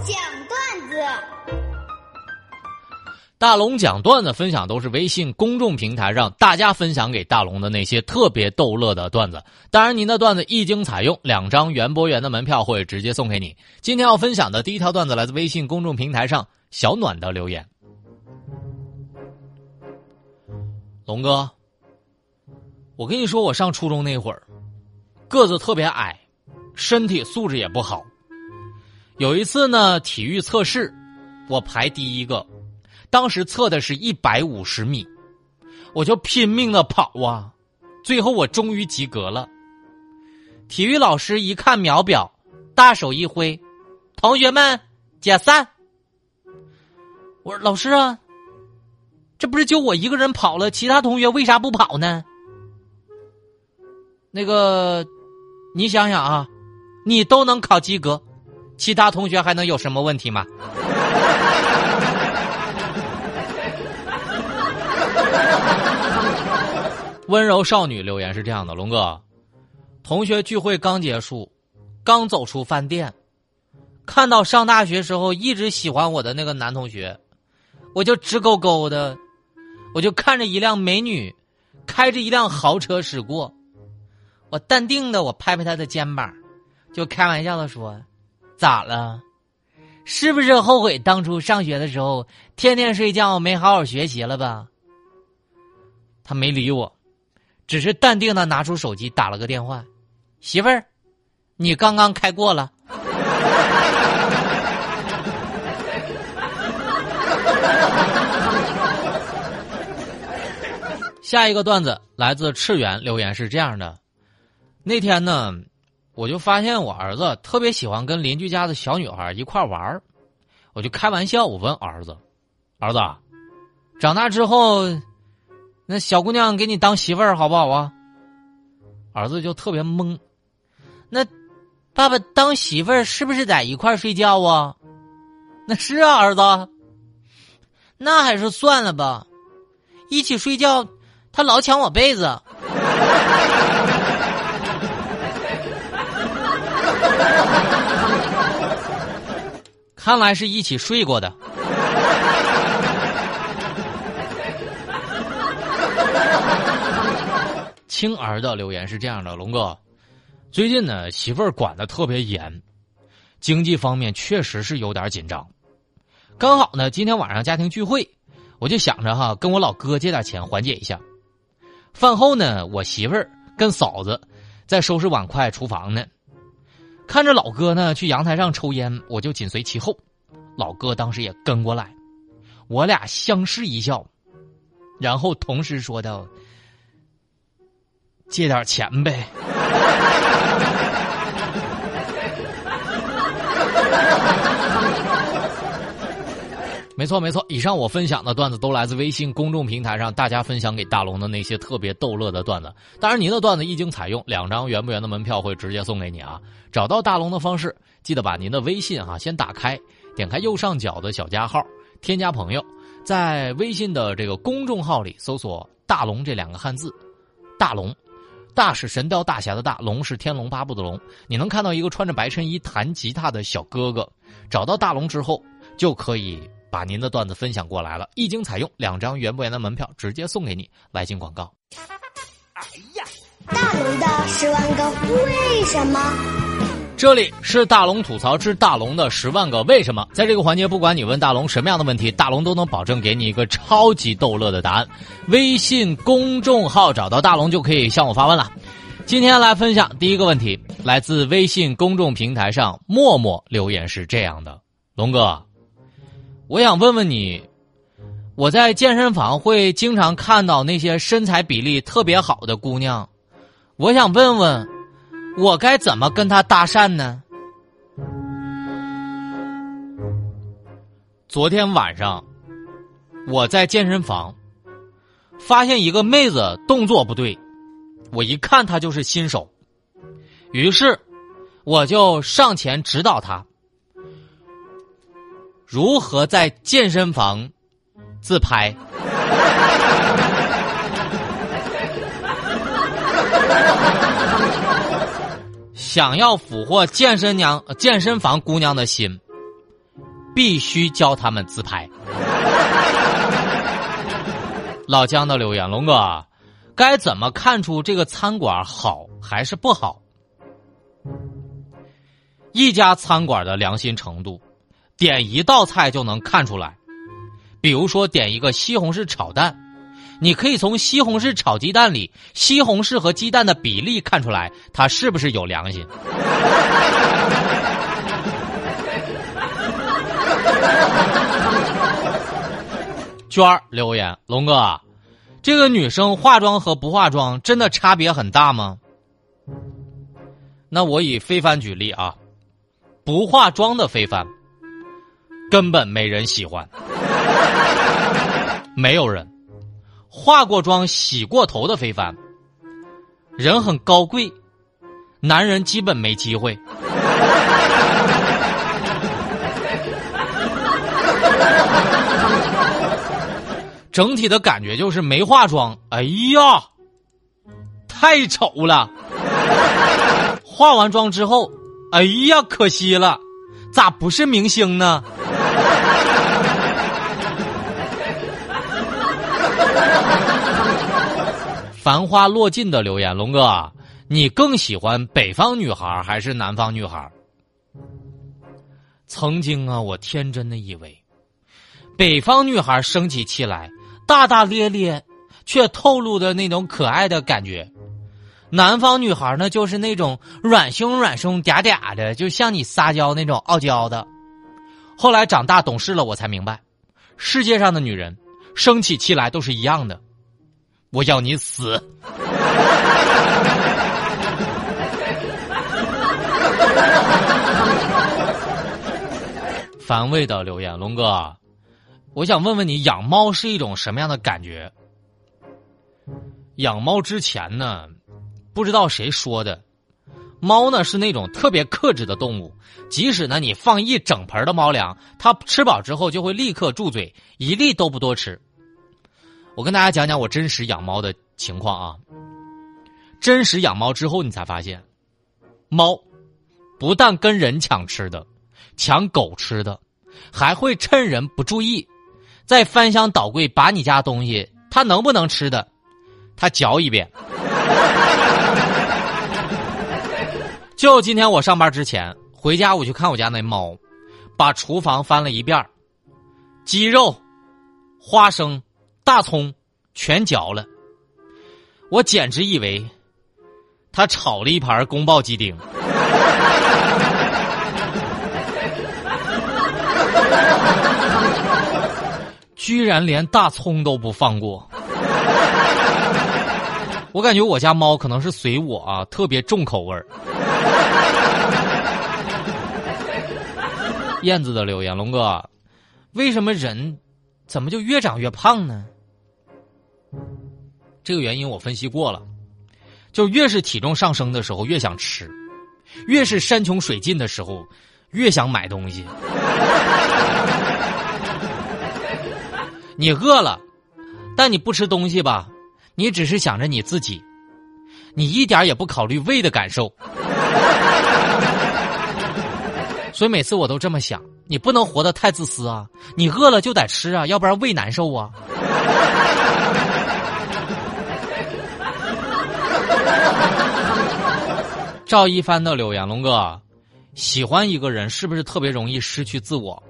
讲段子。大龙讲段子分享都是微信公众平台上大家分享给大龙的那些特别逗乐的段子。当然，您的段子一经采用，两张园博园的门票会直接送给你。今天要分享的第一条段子来自微信公众平台上小暖的留言：龙哥，我跟你说，我上初中那会儿，个子特别矮，身体素质也不好。有一次呢，体育测试，我排第一个。当时测的是一百五十米，我就拼命的跑啊，最后我终于及格了。体育老师一看秒表，大手一挥：“同学们解散。”我说：“老师啊，这不是就我一个人跑了，其他同学为啥不跑呢？”那个，你想想啊，你都能考及格，其他同学还能有什么问题吗？温柔少女留言是这样的：龙哥，同学聚会刚结束，刚走出饭店，看到上大学时候一直喜欢我的那个男同学，我就直勾勾的，我就看着一辆美女开着一辆豪车驶过，我淡定的我拍拍他的肩膀，就开玩笑的说：“咋了？是不是后悔当初上学的时候天天睡觉没好好学习了吧？”他没理我。只是淡定的拿出手机打了个电话，媳妇儿，你刚刚开过了。下一个段子来自赤源留言是这样的：那天呢，我就发现我儿子特别喜欢跟邻居家的小女孩一块玩我就开玩笑，我问儿子：“儿子，长大之后。”那小姑娘给你当媳妇儿好不好啊？儿子就特别懵。那爸爸当媳妇儿是不是在一块睡觉啊？那是啊，儿子。那还是算了吧，一起睡觉，他老抢我被子。看来是一起睡过的。青儿的留言是这样的：龙哥，最近呢媳妇儿管的特别严，经济方面确实是有点紧张。刚好呢今天晚上家庭聚会，我就想着哈跟我老哥借点钱缓解一下。饭后呢我媳妇儿跟嫂子在收拾碗筷厨房呢，看着老哥呢去阳台上抽烟，我就紧随其后。老哥当时也跟过来，我俩相视一笑，然后同时说道。借点钱呗。没错没错，以上我分享的段子都来自微信公众平台上大家分享给大龙的那些特别逗乐的段子。当然，您的段子一经采用，两张圆不圆的门票会直接送给你啊！找到大龙的方式，记得把您的微信哈先打开，点开右上角的小加号，添加朋友，在微信的这个公众号里搜索“大龙”这两个汉字，大龙。大是神雕大侠的大，龙是天龙八部的龙。你能看到一个穿着白衬衣弹吉他的小哥哥。找到大龙之后，就可以把您的段子分享过来了。一经采用，两张圆不圆的门票直接送给你。来进广告。哎呀，大龙的十万个为什么？这里是大龙吐槽之大龙的十万个为什么，在这个环节，不管你问大龙什么样的问题，大龙都能保证给你一个超级逗乐的答案。微信公众号找到大龙就可以向我发问了。今天来分享第一个问题，来自微信公众平台上默默留言是这样的：龙哥，我想问问你，我在健身房会经常看到那些身材比例特别好的姑娘，我想问问。我该怎么跟她搭讪呢？昨天晚上，我在健身房发现一个妹子动作不对，我一看她就是新手，于是我就上前指导她如何在健身房自拍。想要俘获健身娘、健身房姑娘的心，必须教他们自拍。老姜的留言，龙哥，该怎么看出这个餐馆好还是不好？一家餐馆的良心程度，点一道菜就能看出来。比如说，点一个西红柿炒蛋，你可以从西红柿炒鸡蛋里西红柿和鸡蛋的比例看出来，它是不是有良心。娟儿留言：龙哥，这个女生化妆和不化妆真的差别很大吗？那我以非凡举例啊，不化妆的非凡根本没人喜欢，没有人；化过妆、洗过头的非凡人很高贵，男人基本没机会。整体的感觉就是没化妆，哎呀，太丑了。化完妆之后，哎呀，可惜了，咋不是明星呢？繁花落尽的留言，龙哥，你更喜欢北方女孩还是南方女孩？曾经啊，我天真的以为，北方女孩生起气来。大大咧咧，却透露的那种可爱的感觉。南方女孩呢，就是那种软胸软胸嗲嗲的，就像你撒娇那种傲娇的。后来长大懂事了，我才明白，世界上的女人生起气来都是一样的。我要你死！反胃的留言，龙哥。我想问问你，养猫是一种什么样的感觉？养猫之前呢，不知道谁说的，猫呢是那种特别克制的动物，即使呢你放一整盆的猫粮，它吃饱之后就会立刻住嘴，一粒都不多吃。我跟大家讲讲我真实养猫的情况啊。真实养猫之后，你才发现，猫不但跟人抢吃的，抢狗吃的，还会趁人不注意。再翻箱倒柜把你家东西，它能不能吃的，它嚼一遍。就今天我上班之前回家，我去看我家那猫，把厨房翻了一遍鸡肉、花生、大葱全嚼了。我简直以为他炒了一盘宫保鸡丁。居然连大葱都不放过，我感觉我家猫可能是随我啊，特别重口味儿。燕子的留言，龙哥，为什么人怎么就越长越胖呢？这个原因我分析过了，就越是体重上升的时候越想吃，越是山穷水尽的时候越想买东西。你饿了，但你不吃东西吧？你只是想着你自己，你一点也不考虑胃的感受。所以每次我都这么想：你不能活得太自私啊！你饿了就得吃啊，要不然胃难受啊。赵一帆的留言，龙哥，喜欢一个人是不是特别容易失去自我？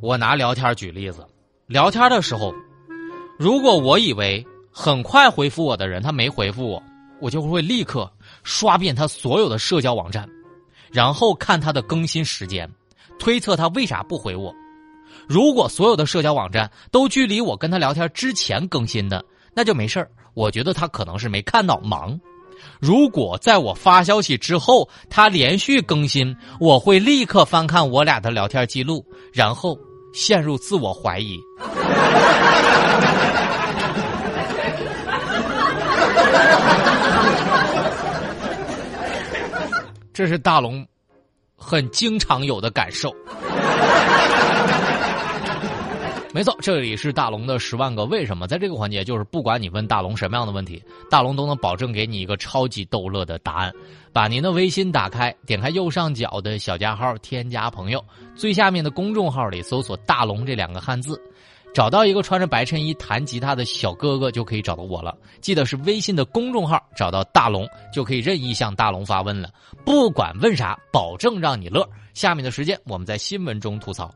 我拿聊天举例子，聊天的时候，如果我以为很快回复我的人他没回复我，我就会立刻刷遍他所有的社交网站，然后看他的更新时间，推测他为啥不回我。如果所有的社交网站都距离我跟他聊天之前更新的，那就没事儿。我觉得他可能是没看到忙。如果在我发消息之后他连续更新，我会立刻翻看我俩的聊天记录，然后。陷入自我怀疑，这是大龙很经常有的感受。没错，这里是大龙的十万个为什么。在这个环节，就是不管你问大龙什么样的问题，大龙都能保证给你一个超级逗乐的答案。把您的微信打开，点开右上角的小加号，添加朋友，最下面的公众号里搜索“大龙”这两个汉字，找到一个穿着白衬衣弹吉他的小哥哥，就可以找到我了。记得是微信的公众号，找到大龙就可以任意向大龙发问了，不管问啥，保证让你乐。下面的时间，我们在新闻中吐槽。